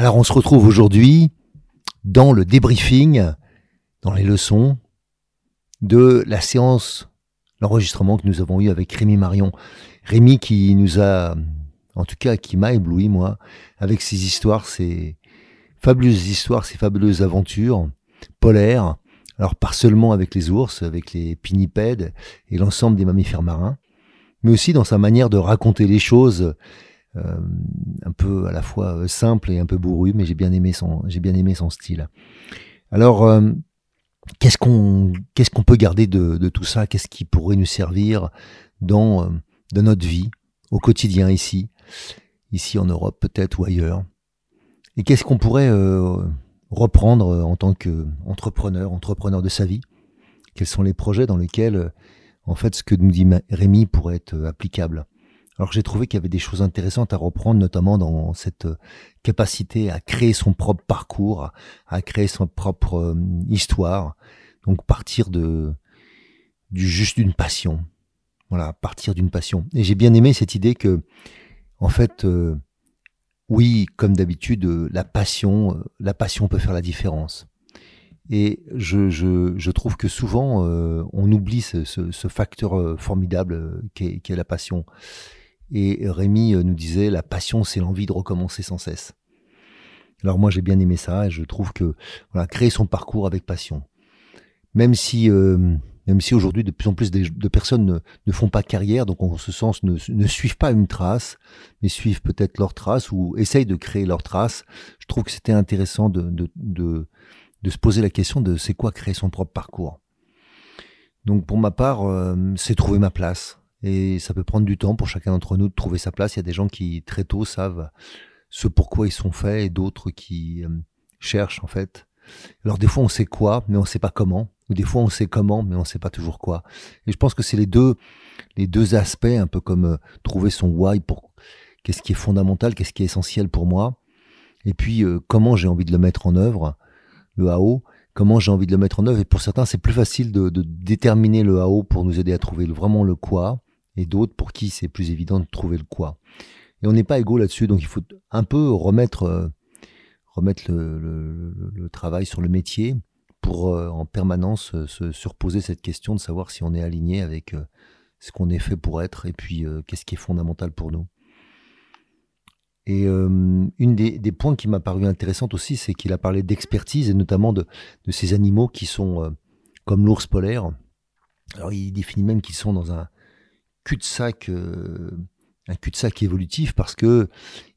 Alors on se retrouve aujourd'hui dans le débriefing, dans les leçons de la séance, l'enregistrement que nous avons eu avec Rémi Marion. Rémi qui nous a, en tout cas qui m'a ébloui moi, avec ses histoires, ses fabuleuses histoires, ses fabuleuses aventures polaires. Alors pas seulement avec les ours, avec les pinnipèdes et l'ensemble des mammifères marins, mais aussi dans sa manière de raconter les choses un peu à la fois euh, simple et un peu bourru, mais j'ai bien aimé son, j'ai bien aimé son style. Alors, euh, qu'est-ce qu'on, qu'est-ce qu'on peut garder de, tout ça? Qu'est-ce qui pourrait nous servir dans, dans notre vie au quotidien ici, ici en Europe peut-être ou ailleurs? Et qu'est-ce qu'on pourrait reprendre en tant qu'entrepreneur, entrepreneur de sa vie? Quels sont les projets dans lesquels, en fait, ce que nous dit Rémi pourrait être applicable? Alors j'ai trouvé qu'il y avait des choses intéressantes à reprendre, notamment dans cette euh, capacité à créer son propre parcours, à créer son propre euh, histoire. Donc partir de du juste d'une passion. Voilà, partir d'une passion. Et j'ai bien aimé cette idée que, en fait, euh, oui, comme d'habitude, la passion, la passion peut faire la différence. Et je, je, je trouve que souvent, on oublie ce, ce, ce facteur formidable qu'est est la passion. Et Rémi euh, nous disait, la passion, c'est l'envie de recommencer sans cesse. Alors moi, j'ai bien aimé ça et je trouve que voilà, créer son parcours avec passion. Même si, euh, même si aujourd'hui, de plus en plus de, personnes ne, ne, font pas carrière, donc en ce sens, ne, suivent pas une trace, mais suivent peut-être leur trace ou essayent de créer leur trace, je trouve que c'était intéressant de, de, de, de se poser la question de c'est quoi créer son propre parcours. Donc pour ma part, euh, c'est trouver ma place. Et ça peut prendre du temps pour chacun d'entre nous de trouver sa place. Il y a des gens qui très tôt savent ce pourquoi ils sont faits et d'autres qui euh, cherchent en fait. Alors des fois on sait quoi, mais on sait pas comment. Ou des fois on sait comment, mais on sait pas toujours quoi. Et je pense que c'est les deux, les deux aspects, un peu comme euh, trouver son why pour qu'est-ce qui est fondamental, qu'est-ce qui est essentiel pour moi. Et puis euh, comment j'ai envie de le mettre en œuvre, le AO comment j'ai envie de le mettre en œuvre. Et pour certains, c'est plus facile de, de, déterminer le AO pour nous aider à trouver vraiment le quoi et d'autres pour qui c'est plus évident de trouver le quoi. Et on n'est pas égaux là-dessus, donc il faut un peu remettre, euh, remettre le, travail sur le métier pour euh, en permanence euh, se surposer cette question de savoir si on est aligné avec ce qu'on est fait pour être et puis qu'est-ce qui est fondamental pour nous. Et une des, des, points qui m'a paru intéressant aussi, c'est qu'il a parlé d'expertise et notamment de, de, ces animaux qui sont comme l'ours polaire. Alors il définit même qu'ils sont dans un, cul-de-sac, euh, un cul-de-sac évolutif parce que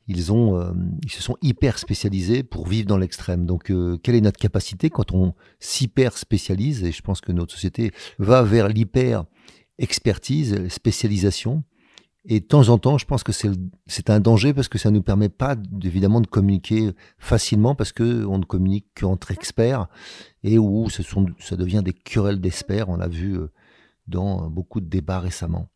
ils ont, euh, ils se sont hyper spécialisés pour vivre dans l'extrême. Donc, euh, quelle est notre capacité quand on s'hyper spécialise? Et je pense que notre société va vers l'hyper expertise, spécialisation. Et de temps en temps, je pense que c'est un danger parce que ça ne nous permet pas évidemment de communiquer facilement parce que on ne communique qu'entre experts et où ça devient des querelles d'experts. On l'a vu dans beaucoup de débats récemment.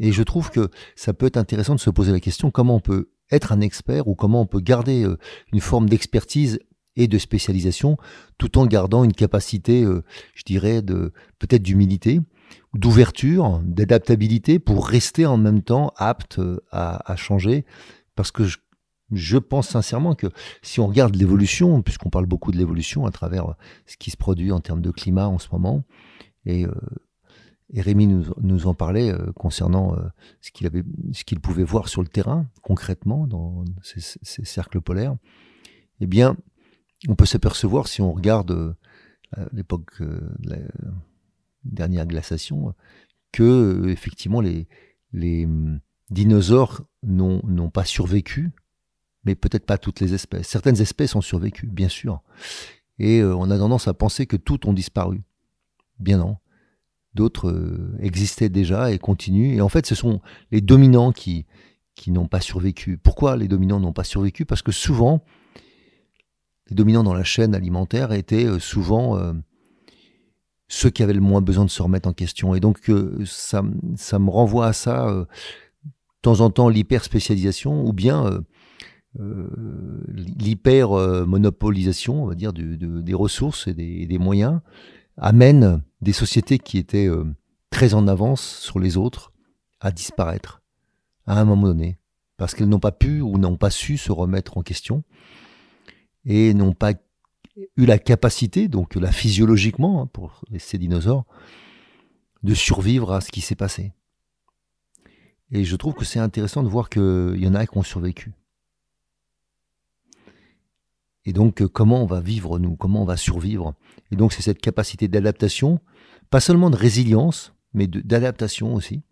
Et je trouve que ça peut être intéressant de se poser la question comment on peut être un expert ou comment on peut garder euh, une forme d'expertise et de spécialisation tout en gardant une capacité, euh, je dirais, de peut-être d'humilité, d'ouverture, d'adaptabilité pour rester en même temps apte euh, à, changer. Parce que je, pense sincèrement que si on regarde l'évolution, puisqu'on parle beaucoup de l'évolution à travers ce qui se produit en termes de climat en ce moment, et et Rémi nous, nous en parlait euh, concernant euh, ce qu'il pouvait voir sur le terrain concrètement dans ces, ces, cercles polaires. eh bien, on peut s'apercevoir si on regarde euh, l'époque de la dernière glaciation que effectivement les, les hum, dinosaures n'ont pas survécu, mais peut-être pas toutes les espèces. Certaines espèces ont survécu, bien sûr. Et on a tendance à penser que toutes ont disparu. Bien non. D'autres euh, existaient déjà et continuent. Et en fait, ce sont les dominants qui, qui n'ont pas survécu. Pourquoi les dominants n'ont pas survécu? Parce que souvent, les dominants dans la chaîne alimentaire étaient euh, souvent euh, ceux qui avaient le moins besoin de se remettre en question. Et donc, ça, ça me renvoie à ça, de temps en temps, l'hyper-spécialisation ou bien l'hyper-monopolisation, on va dire, des ressources et des moyens amène des sociétés qui étaient euh, très en avance sur les autres à disparaître à un moment donné, parce qu'elles n'ont pas pu ou n'ont pas su se remettre en question et n'ont pas eu la capacité, donc là physiologiquement, hein, pour ces dinosaures, de survivre à ce qui s'est passé. Et je trouve que c'est intéressant de voir qu'il y en a qui ont survécu. Et donc, euh, comment on va vivre, nous? Comment on va survivre? Et donc, c'est cette capacité d'adaptation, pas seulement de résilience, mais d'adaptation aussi,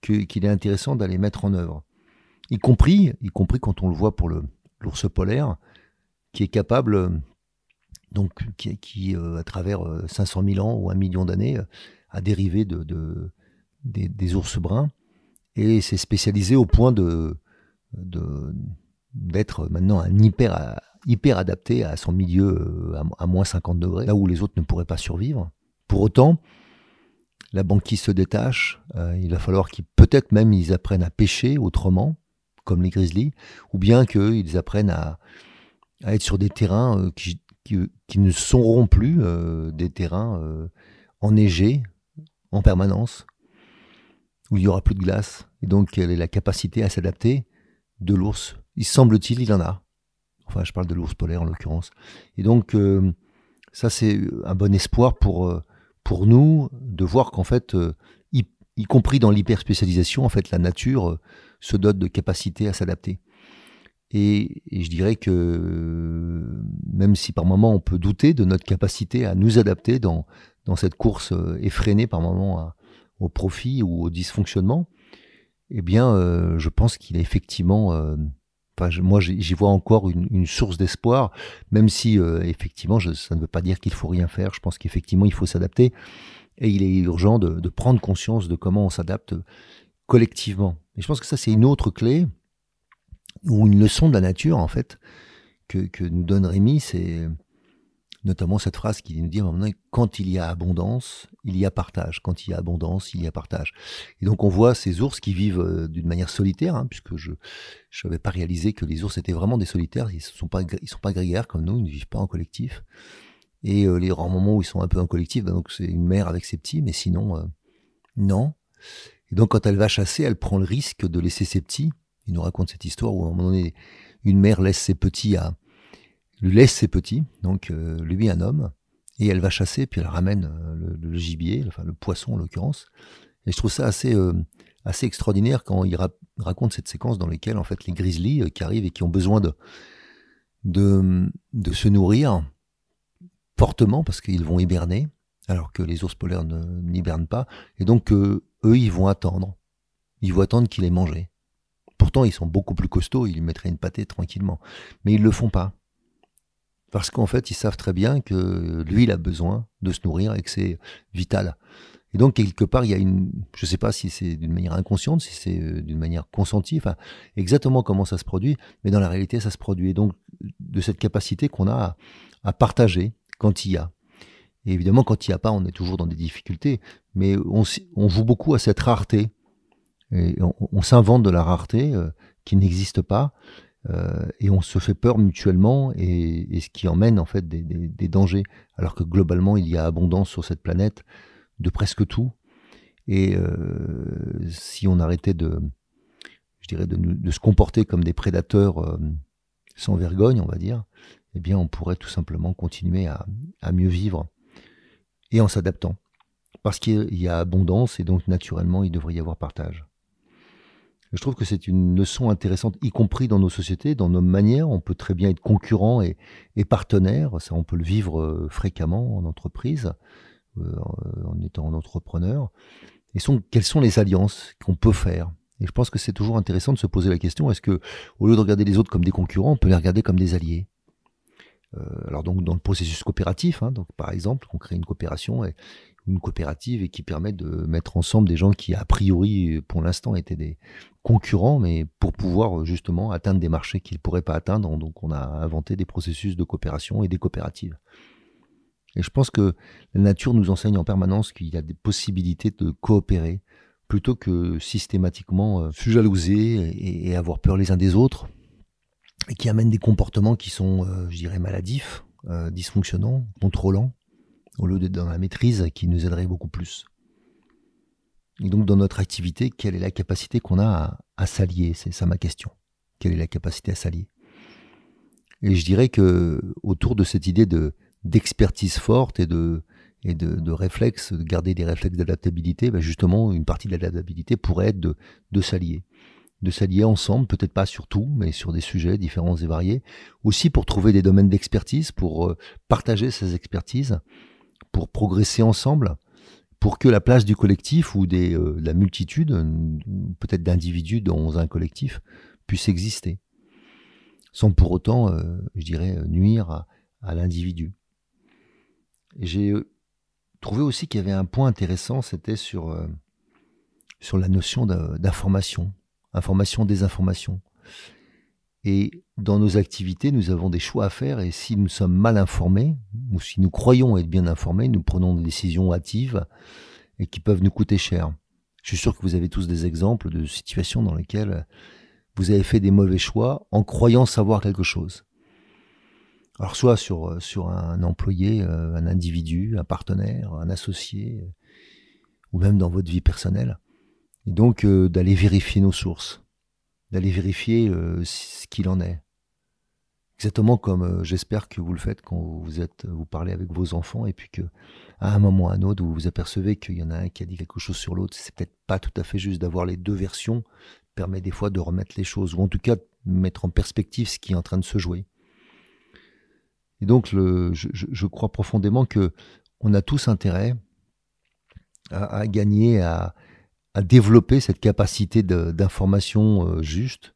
qu'il est intéressant d'aller mettre en œuvre. Y compris, y compris quand on le voit pour l'ours polaire, qui est capable, donc, qui, euh, à travers 500 euh, 000 ans ou un million d'années, a dérivé de, de des, ours bruns et s'est spécialisé au point d'être maintenant un hyper adapté à son milieu euh, à, moins 50 degrés, là où les autres ne pourraient pas survivre. Pour autant, la banquise se détache, euh, il va falloir qu'ils peut-être même ils apprennent à pêcher autrement, comme les grizzlies, ou bien qu'ils apprennent à, être sur des terrains euh, qui, ne seront plus des terrains enneigés en permanence, où il n'y aura plus de glace. Et donc, quelle est la capacité à s'adapter? De l'ours Il semble-t-il, il en a. Enfin, je parle de l'ours polaire en l'occurrence. Et donc, euh, ça, c'est un bon espoir pour, euh, pour nous de voir qu'en fait, euh, y, compris dans l'hyperspécialisation, en fait, la nature se dote de capacité à s'adapter. Et, je dirais que même si par moment on peut douter de notre capacité à nous adapter dans, dans cette course effrénée par moment au profit ou au dysfonctionnement, eh bien, je pense qu'il est effectivement moi, j'y vois encore une, source d'espoir, même si euh, effectivement, ça ne veut pas dire qu'il faut rien faire. Je pense qu'effectivement, il faut s'adapter et il est urgent de, prendre conscience de comment on s'adapte collectivement. Et je pense que ça, c'est une autre clé ou une leçon de la nature en fait que, que nous donne Rémi. C'est notamment cette phrase qui nous dit quand il y a abondance, il y a partage. Quand il y a abondance, il y a partage. Et donc on voit ces ours qui vivent euh, d'une manière solitaire, hein, puisque je n'avais pas réalisé que les ours étaient vraiment des solitaires. Ils ne sont pas sont pas grégaires comme nous, ils ne vivent pas en collectif. Et euh, les rares moments où ils sont un peu en collectif, ben c'est une mère avec ses petits, mais sinon euh, non. Et donc quand elle va chasser, elle prend le risque de laisser ses petits. Il nous raconte cette histoire où à un moment donné, une mère laisse ses petits à lui laisse ses petits, donc euh, lui un homme, et elle va chasser, puis elle ramène euh, le, gibier, enfin le poisson en l'occurrence. Et je trouve ça assez, euh, assez extraordinaire quand il raconte cette séquence dans laquelle en fait les grizzlies qui arrivent et qui ont besoin de, de, de se nourrir fortement parce qu'ils vont hiberner, alors que les ours polaires n'hibernent pas, et donc eux ils vont attendre, ils vont attendre qu'il ait mangé. Pourtant ils sont beaucoup plus costauds, ils lui mettraient une pâtée tranquillement, mais ils le font pas. Parce qu'en fait, ils savent très bien que lui, il a besoin de se nourrir et que c'est vital. Et donc, quelque part, il y a une, je ne sais pas si c'est d'une manière inconsciente, si c'est euh, d'une manière consentie, enfin, exactement comment ça se produit, mais dans la réalité, ça se produit. Et donc, de cette capacité qu'on a à, partager quand il y a. Et évidemment, quand il n'y a pas, on est toujours dans des difficultés, mais on, joue beaucoup à cette rareté. Et on, s'invente de la rareté euh, qui n'existe pas. Euh, et on se fait peur mutuellement et, ce qui emmène en fait des, dangers. Alors que globalement il y a abondance sur cette planète de presque tout. Et euh, si on arrêtait de je dirais de, se comporter comme des prédateurs euh, sans vergogne on va dire eh bien on pourrait tout simplement continuer à, à mieux vivre. Et en s'adaptant. Parce qu'il y a abondance et donc naturellement il devrait y avoir partage Je trouve que c'est une leçon intéressante, y compris dans nos sociétés, dans nos manières. On peut très bien être concurrent et, partenaire. Ça, on peut le vivre euh, fréquemment en entreprise, euh, en étant entrepreneur. Et sont, quelles sont les alliances qu'on peut faire? Et je pense que c'est toujours intéressant de se poser la question est-ce que, au lieu de regarder les autres comme des concurrents, on peut les regarder comme des alliés? Euh, alors donc dans le processus coopératif, hein, donc par exemple, on crée une coopération et une coopérative et qui permet de mettre ensemble des gens qui, a priori, pour l'instant, étaient des concurrents, mais pour pouvoir justement atteindre des marchés qu'ils ne pourraient pas atteindre. Donc, on a inventé des processus de coopération et des coopératives. Et je pense que la nature nous enseigne en permanence qu'il y a des possibilités de coopérer plutôt que systématiquement euh, se jalouser et, avoir peur les uns des autres, et qui amènent des comportements qui sont, euh, je dirais, maladifs, euh, dysfonctionnants, contrôlants au lieu d'être dans la maîtrise qui nous aiderait beaucoup plus. Et donc dans notre activité, quelle est la capacité qu'on a à, s'allier? C'est ça ma question. Quelle est la capacité à s'allier? Et je dirais que autour de cette idée de d'expertise forte et de et de, de réflexe, de garder des réflexes d'adaptabilité, ben justement, une partie de l'adaptabilité pourrait être de, de s'allier. De s'allier ensemble, peut-être pas sur tout, mais sur des sujets différents et variés. Aussi pour trouver des domaines d'expertise, pour euh, partager ces expertises pour progresser ensemble, pour que la place du collectif ou des, euh, la multitude, peut-être d'individus dans un collectif, puisse exister, sans pour autant, euh, je dirais, nuire à, l'individu. J'ai euh, trouvé aussi qu'il y avait un point intéressant, c'était sur, sur la notion d'information, information, désinformation. Et dans nos activités, nous avons des choix à faire et si nous sommes mal informés, ou si nous croyons être bien informés, nous prenons des décisions hâtives et qui peuvent nous coûter cher. Je suis sûr que vous avez tous des exemples de situations dans lesquelles vous avez fait des mauvais choix en croyant savoir quelque chose. Alors soit sur, sur un employé, euh, un individu, un partenaire, un associé, ou même dans votre vie personnelle. Et donc euh, d'aller vérifier nos sources d'aller vérifier euh, ce qu'il en est. Exactement comme euh, j'espère que vous le faites quand vous êtes, vous parlez avec vos enfants et puis que à un moment ou à un autre vous vous apercevez qu'il y en a un qui a dit quelque chose sur l'autre. C'est peut-être pas tout à fait juste d'avoir les deux versions permet des fois de remettre les choses ou en tout cas de mettre en perspective ce qui est en train de se jouer. Et donc je, crois profondément que on a tous intérêt à gagner à, à développer cette capacité d'information euh, juste,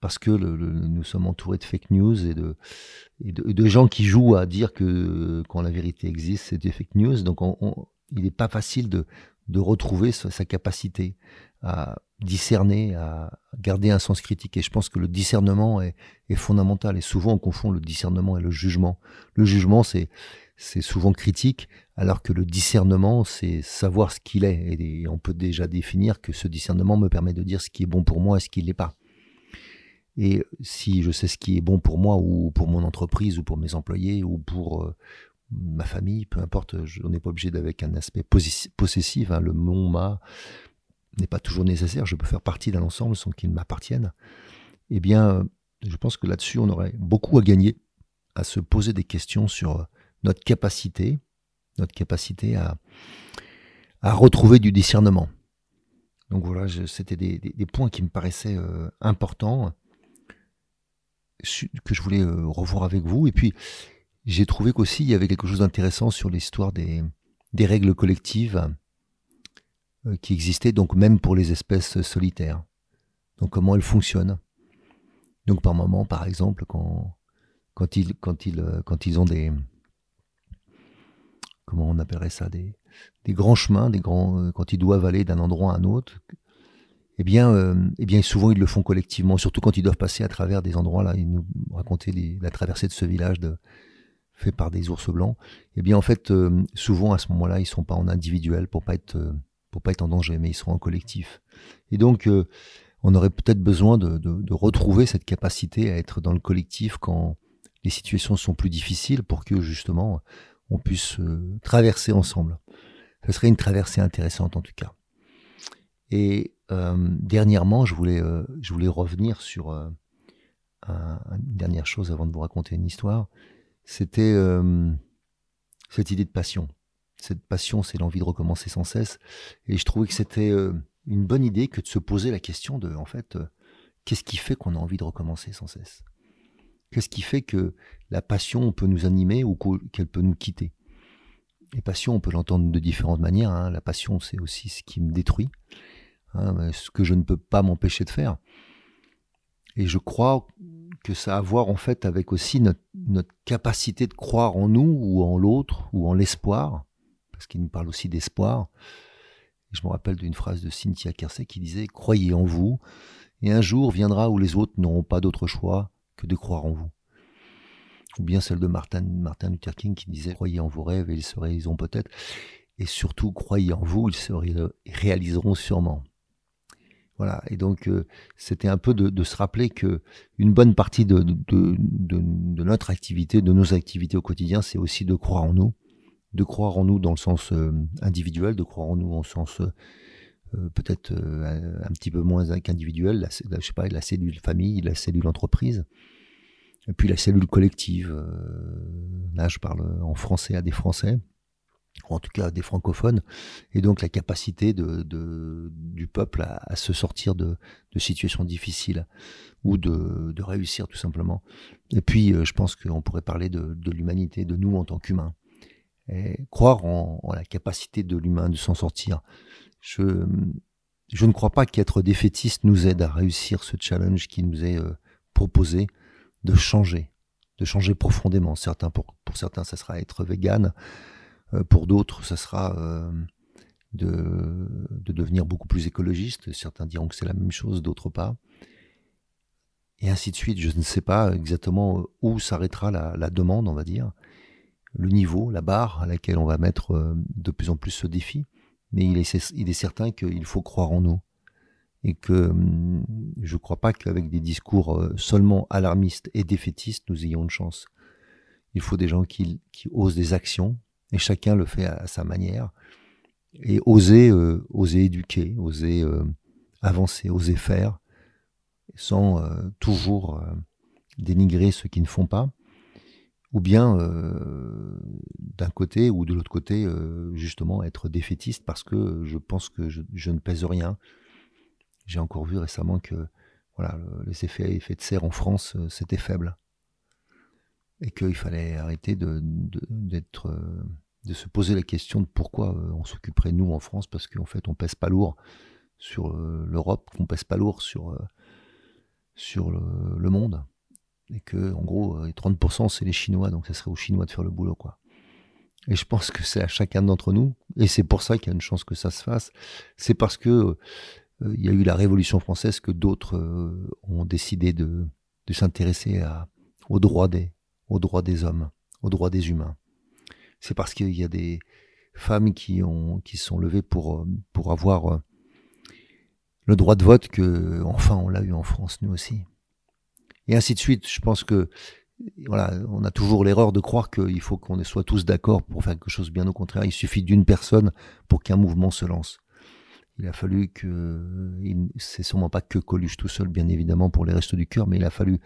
parce que nous sommes entourés de fake news et de, gens qui jouent à dire que quand la vérité existe, c'est des fake news. Donc il n'est pas facile de, retrouver sa, capacité à discerner, à garder un sens critique. Et je pense que le discernement est, fondamental. Et souvent, on confond le discernement et le jugement. Le jugement, c'est souvent critique, alors que le discernement, c'est savoir ce qu'il est. Et on peut déjà définir que ce discernement me permet de dire ce qui est bon pour moi et ce qui ne l'est pas. Et si je sais ce qui est bon pour moi ou pour mon entreprise ou pour mes employés ou pour euh, ma famille, peu importe, je n'ai pas obligé d'avec un aspect possessif. Hein, le mon, ma n'est pas toujours nécessaire. Je peux faire partie d'un ensemble sans qu'il m'appartienne. Eh bien, je pense que là-dessus, on aurait beaucoup à gagner à se poser des questions sur notre capacité, notre capacité à, retrouver du discernement. Donc voilà, c'était des, points qui me paraissaient euh, importants, que je voulais euh, revoir avec vous. Et puis, j'ai trouvé qu'aussi, il y avait quelque chose d'intéressant sur l'histoire des, règles collectives euh, qui existaient, donc même pour les espèces solitaires. Donc comment elles fonctionnent. Donc par moment, par exemple, quand ils ont des, comment on appellerait ça, des, des grands chemins, des grands, euh, quand ils doivent aller d'un endroit à un autre, eh bien, euh, eh bien, souvent ils le font collectivement, surtout quand ils doivent passer à travers des endroits. Là, ils nous racontaient la traversée de ce village de, fait par des ours blancs. Eh bien, en fait, euh, souvent à ce moment-là, ils sont pas en individuel pour pas être pour pas être en danger, mais ils sont en collectif. Et donc, on aurait peut-être besoin de, de, retrouver cette capacité à être dans le collectif quand les situations sont plus difficiles, pour que justement on puisse euh, traverser ensemble. Ce serait une traversée intéressante en tout cas. Et euh, dernièrement, je voulais, euh, je voulais revenir sur une dernière chose avant de vous raconter une histoire. C'était cette idée de passion. Cette passion, c'est l'envie de recommencer sans cesse. Et je trouvais que c'était une bonne idée que de se poser la question de, en fait, qu'est-ce qui fait qu'on a envie de recommencer sans cesse? Qu'est-ce qui fait que la passion peut nous animer ou qu'elle peut nous quitter Et passion, on peut l'entendre de différentes manières. Hein. La passion, c'est aussi ce qui me détruit, hein, ce que je ne peux pas m'empêcher de faire. Et je crois que ça a à voir en fait avec aussi notre, notre capacité de croire en nous ou en l'autre ou en l'espoir, parce qu'il nous parle aussi d'espoir. Je me rappelle d'une phrase de Cynthia Kersey qui disait Croyez en vous, et un jour viendra où les autres n'auront pas d'autre choix que de croire en vous. Ou bien celle de Martin, Martin Luther King qui disait Croyez en vos rêves et ils se réaliseront peut-être. Et surtout, croyez en vous, ils se réaliseront sûrement. Voilà. Et donc, euh, c'était un peu de, se rappeler que une bonne partie de, de, notre activité, de nos activités au quotidien, c'est aussi de croire en nous, de croire en nous dans le sens euh, individuel, de croire en nous en sens euh, peut-être un, petit peu moins qu'individuel, je sais pas, la cellule famille, la cellule entreprise, et puis la cellule collective. là, je parle en français à des Français en tout cas des francophones, et donc la capacité de, du peuple à, se sortir de, situations difficiles ou de, réussir tout simplement. Et puis, euh, je pense qu'on pourrait parler de, l'humanité, de nous en tant qu'humains. Et croire en, la capacité de l'humain de s'en sortir. Je, je ne crois pas qu'être défaitiste nous aide à réussir ce challenge qui nous est euh, proposé de changer, de changer profondément. Certains, pour, certains, ça sera être vegan euh, pour d'autres, ça sera euh, de, devenir beaucoup plus écologiste. Certains diront que c'est la même chose, d'autres pas. Et ainsi de suite. Je ne sais pas exactement où s'arrêtera la, demande, on va dire, le niveau, la barre à laquelle on va mettre euh, de plus en plus ce défi. Mais il est, il est certain qu'il faut croire en nous. Et que hum, je ne crois pas qu'avec des discours seulement alarmistes et défaitistes, nous ayons une chance. Il faut des gens qui osent des actions, et chacun le fait à, sa manière. Et oser, euh, oser éduquer, oser euh, avancer, oser faire, sans euh, toujours dénigrer ceux qui ne font pas, ou bien d'un côté ou de l'autre côté, justement être défaitiste parce que je pense que je, ne pèse rien. J'ai encore vu récemment que voilà, les effets, effets de serre en France, c'était faible et qu'il fallait arrêter de, d'être, euh, de, se poser la question de pourquoi euh, on s'occuperait nous en France, parce qu'en fait on pèse pas lourd sur euh, l'Europe, qu'on pèse pas lourd sur, sur le, monde, et que en gros 30% c'est les Chinois, donc ça serait aux Chinois de faire le boulot quoi. Et je pense que c'est à chacun d'entre nous, et c'est pour ça qu'il y a une chance que ça se fasse. C'est parce que il y a eu la Révolution française que d'autres ont décidé de, s'intéresser aux droits des, hommes, aux droits des humains. C'est parce qu'il y a des femmes qui ont sont levées pour euh, pour avoir euh, le droit de vote que enfin on l'a eu en France nous aussi. Et ainsi de suite. Je pense que voilà, on a toujours l'erreur de croire qu'il faut qu'on soit tous d'accord pour faire quelque chose. Bien au contraire, il suffit d'une personne pour qu'un mouvement se lance. Il a fallu que, c'est sûrement pas que Coluche tout seul, bien évidemment, pour les restes du cœur, mais il a fallu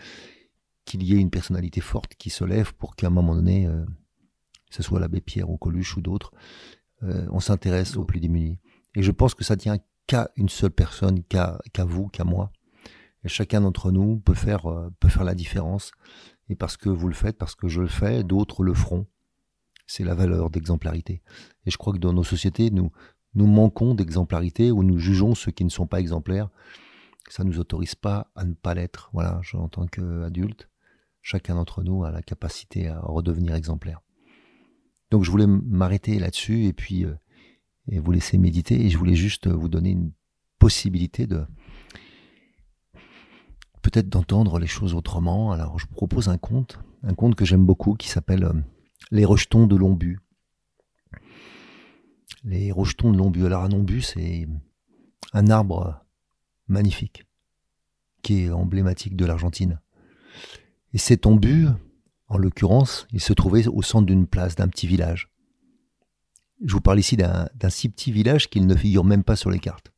qu'il y ait une personnalité forte qui se lève pour qu'à un moment donné, euh, ce soit l'abbé Pierre ou Coluche ou d'autres, euh, on s'intéresse aux plus démunis. Et je pense que ça tient qu'à une seule personne, qu'à vous, qu'à moi. Et chacun d'entre nous peut faire, euh, peut faire la différence. Et parce que vous le faites, parce que je le fais, d'autres le feront. C'est la valeur d'exemplarité. Et je crois que dans nos sociétés, nous, nous manquons d'exemplarité ou nous jugeons ceux qui ne sont pas exemplaires. Ça ne nous autorise pas à ne pas l'être. Voilà, en tant qu'adulte chacun d'entre nous a la capacité à redevenir exemplaire. Donc je voulais m'arrêter là-dessus et puis euh, et vous laisser méditer et je voulais juste vous donner une possibilité de peut-être d'entendre les choses autrement. Alors je vous propose un conte, un conte que j'aime beaucoup qui s'appelle euh, Les rejetons de Lombu. Les rejetons de Lombu. Alors un ombu c'est un arbre magnifique qui est emblématique de l'Argentine. Et cet tombu, en l'occurrence, il se trouvait au centre d'une place, d'un petit village. Je vous parle ici d'un si petit village qu'il ne figure même pas sur les cartes.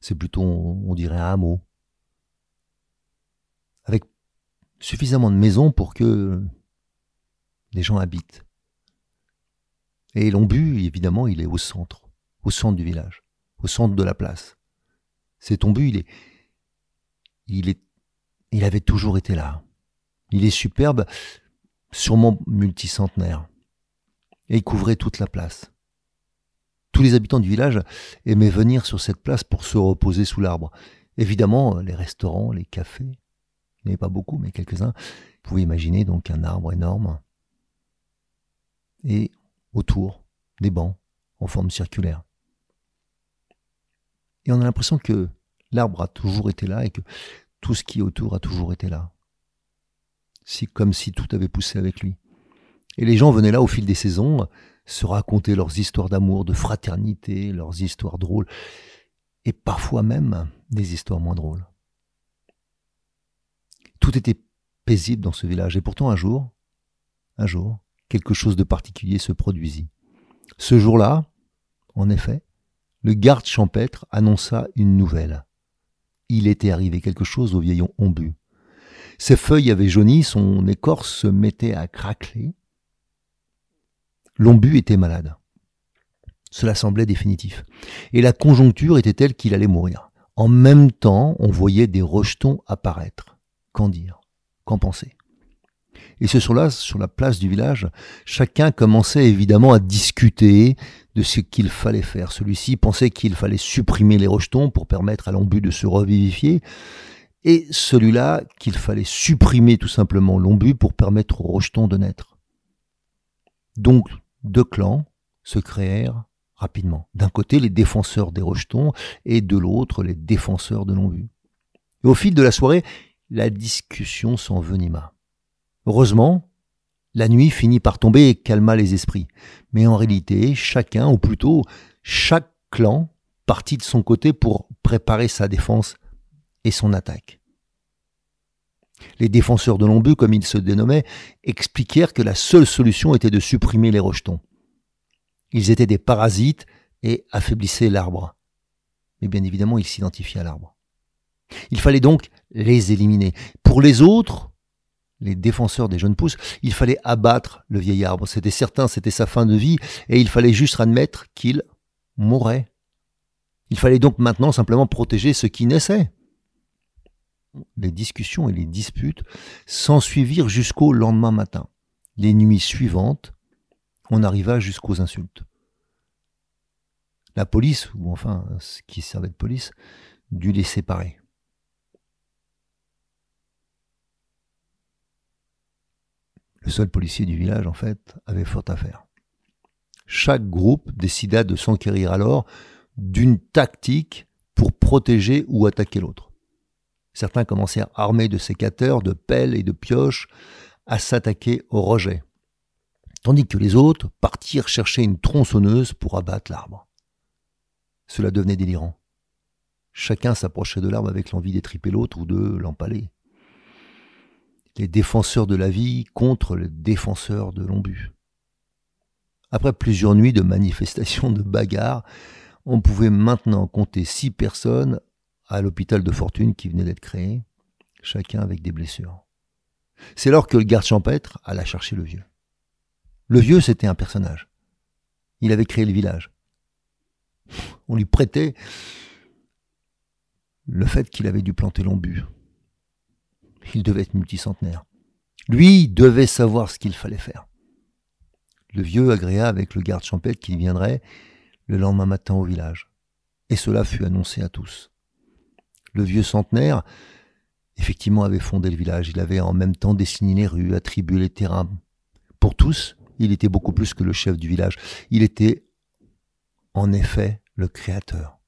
C'est plutôt, on dirait, un hameau. Avec suffisamment de maisons pour que les gens habitent. Et l'ombu, évidemment, il est au centre, au centre du village, au centre de la place, Cet ombu, il est, il est, il avait toujours été là. Il est superbe, sûrement multicentenaire. Et il couvrait toute la place. Tous les habitants du village aimaient venir sur cette place pour se reposer sous l'arbre. Évidemment, les restaurants, les cafés, il n'y pas beaucoup, mais quelques-uns. Vous pouvez imaginer donc un arbre énorme. Et autour, des bancs en forme circulaire. Et on a l'impression que l'arbre a toujours été là et que tout ce qui est autour a toujours été là. Si, comme si tout avait poussé avec lui. Et les gens venaient là au fil des saisons se raconter leurs histoires d'amour, de fraternité, leurs histoires drôles, et parfois même des histoires moins drôles. Tout était paisible dans ce village, et pourtant un jour, un jour, quelque chose de particulier se produisit. Ce jour-là, en effet, le garde champêtre annonça une nouvelle. Il était arrivé quelque chose au vieillon ombu. Ses feuilles avaient jauni, son écorce se mettait à craqueler. L'ombu était malade. Cela semblait définitif. Et la conjoncture était telle qu'il allait mourir. En même temps, on voyait des rejetons apparaître. Qu'en dire? Qu'en penser? Et ce soir-là, sur la place du village, chacun commençait évidemment à discuter de ce qu'il fallait faire. Celui-ci pensait qu'il fallait supprimer les rejetons pour permettre à l'ombu de se revivifier, et celui-là qu'il fallait supprimer tout simplement l'ombu pour permettre aux rejetons de naître. Donc, deux clans se créèrent rapidement. D'un côté, les défenseurs des rejetons, et de l'autre, les défenseurs de l'ombu. Au fil de la soirée, la discussion s'envenima. Heureusement, la nuit finit par tomber et calma les esprits. Mais en réalité, chacun, ou plutôt chaque clan, partit de son côté pour préparer sa défense et son attaque. Les défenseurs de l'ombu, comme ils se dénommaient, expliquèrent que la seule solution était de supprimer les rejetons. Ils étaient des parasites et affaiblissaient l'arbre. Mais bien évidemment, ils s'identifiaient à l'arbre. Il fallait donc les éliminer. Pour les autres, les défenseurs des jeunes pousses, il fallait abattre le vieil arbre. C'était certain, c'était sa fin de vie, et il fallait juste admettre qu'il mourrait. Il fallait donc maintenant simplement protéger ce qui naissait. Les discussions et les disputes s'ensuivirent jusqu'au lendemain matin. Les nuits suivantes, on arriva jusqu'aux insultes. La police, ou enfin ce qui servait de police, dut les séparer. Le seul policier du village, en fait, avait fort à faire. Chaque groupe décida de s'enquérir alors d'une tactique pour protéger ou attaquer l'autre. Certains commencèrent armés de sécateurs, de pelles et de pioches à s'attaquer au rejet, tandis que les autres partirent chercher une tronçonneuse pour abattre l'arbre. Cela devenait délirant. Chacun s'approchait de l'arbre avec l'envie d'étriper l'autre ou de l'empaler les défenseurs de la vie contre les défenseurs de l'ombu. Après plusieurs nuits de manifestations, de bagarres, on pouvait maintenant compter six personnes à l'hôpital de fortune qui venait d'être créé, chacun avec des blessures. C'est alors que le garde champêtre alla chercher le vieux. Le vieux, c'était un personnage. Il avait créé le village. On lui prêtait le fait qu'il avait dû planter l'ombu. Il devait être multicentenaire. Lui devait savoir ce qu'il fallait faire. Le vieux agréa avec le garde champêtre qui viendrait le lendemain matin au village. Et cela fut annoncé à tous. Le vieux centenaire, effectivement, avait fondé le village. Il avait en même temps dessiné les rues, attribué les terrains. Pour tous, il était beaucoup plus que le chef du village. Il était, en effet, le créateur.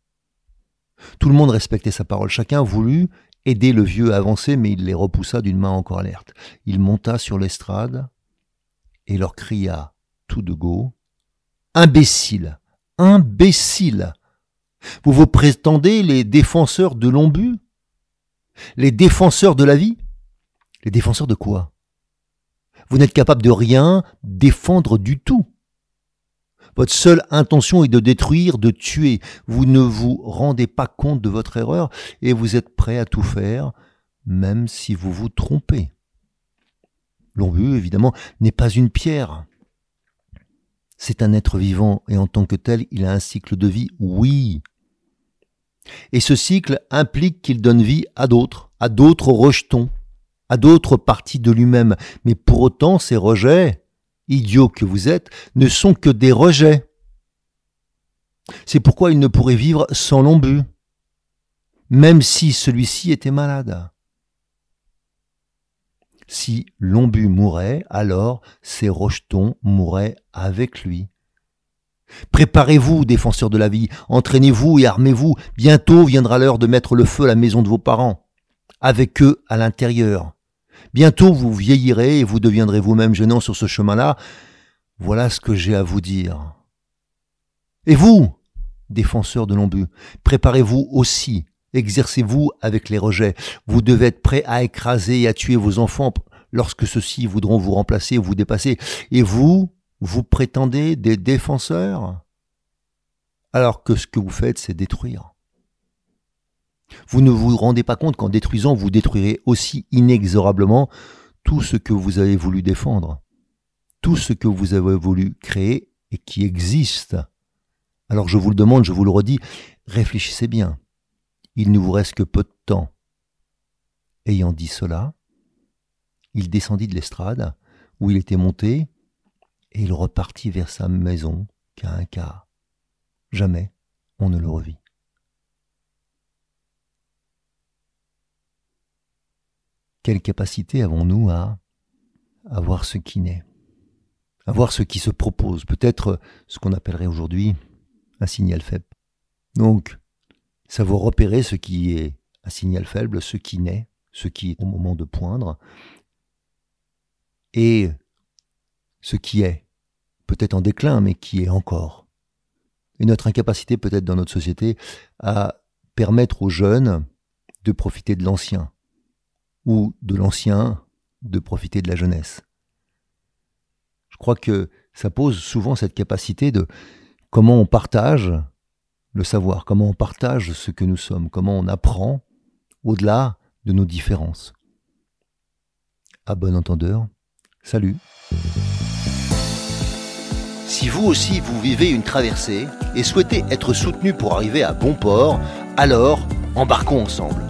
Tout le monde respectait sa parole. Chacun voulut aider le vieux à avancer, mais il les repoussa d'une main encore alerte. Il monta sur l'estrade et leur cria tout de go Imbécile Imbécile Vous vous prétendez les défenseurs de l'ombu? Les défenseurs de la vie? Les défenseurs de quoi? Vous n'êtes capable de rien défendre du tout. Votre seule intention est de détruire, de tuer. Vous ne vous rendez pas compte de votre erreur et vous êtes prêt à tout faire, même si vous vous trompez. L'ombu, évidemment, n'est pas une pierre. C'est un être vivant et en tant que tel, il a un cycle de vie, oui. Et ce cycle implique qu'il donne vie à d'autres, à d'autres rejetons, à d'autres parties de lui-même. Mais pour autant, ces rejets, idiots que vous êtes, ne sont que des rejets. C'est pourquoi il ne pourrait vivre sans l'ombu, même si celui-ci était malade. Si l'ombu mourait, alors ces rejetons mourraient avec lui. Préparez-vous, défenseurs de la vie, entraînez-vous et armez-vous. Bientôt viendra l'heure de mettre le feu à la maison de vos parents, avec eux à l'intérieur. Bientôt vous vieillirez et vous deviendrez vous-même gênant sur ce chemin-là. Voilà ce que j'ai à vous dire. Et vous, défenseurs de l'ombu, préparez-vous aussi, exercez-vous avec les rejets. Vous devez être prêt à écraser et à tuer vos enfants lorsque ceux-ci voudront vous remplacer ou vous dépasser. Et vous, vous prétendez des défenseurs? Alors que ce que vous faites, c'est détruire. Vous ne vous rendez pas compte qu'en détruisant, vous détruirez aussi inexorablement tout ce que vous avez voulu défendre, tout ce que vous avez voulu créer et qui existe. Alors je vous le demande, je vous le redis, réfléchissez bien. Il ne vous reste que peu de temps. Ayant dit cela, il descendit de l'estrade où il était monté et il repartit vers sa maison qu'à un quart. Jamais on ne le revit. Quelle capacité avons-nous à, à voir ce qui naît, à voir ce qui se propose, peut-être ce qu'on appellerait aujourd'hui un signal faible. Donc, savoir repérer ce qui est un signal faible, ce qui naît, ce qui est au moment de poindre, et ce qui est, peut-être en déclin, mais qui est encore. Et notre incapacité peut-être dans notre société à permettre aux jeunes de profiter de l'ancien, ou de l'ancien de profiter de la jeunesse. Je crois que ça pose souvent cette capacité de comment on partage le savoir, comment on partage ce que nous sommes, comment on apprend au-delà de nos différences. À bon entendeur, salut. Si vous aussi vous vivez une traversée et souhaitez être soutenu pour arriver à bon port, alors embarquons ensemble.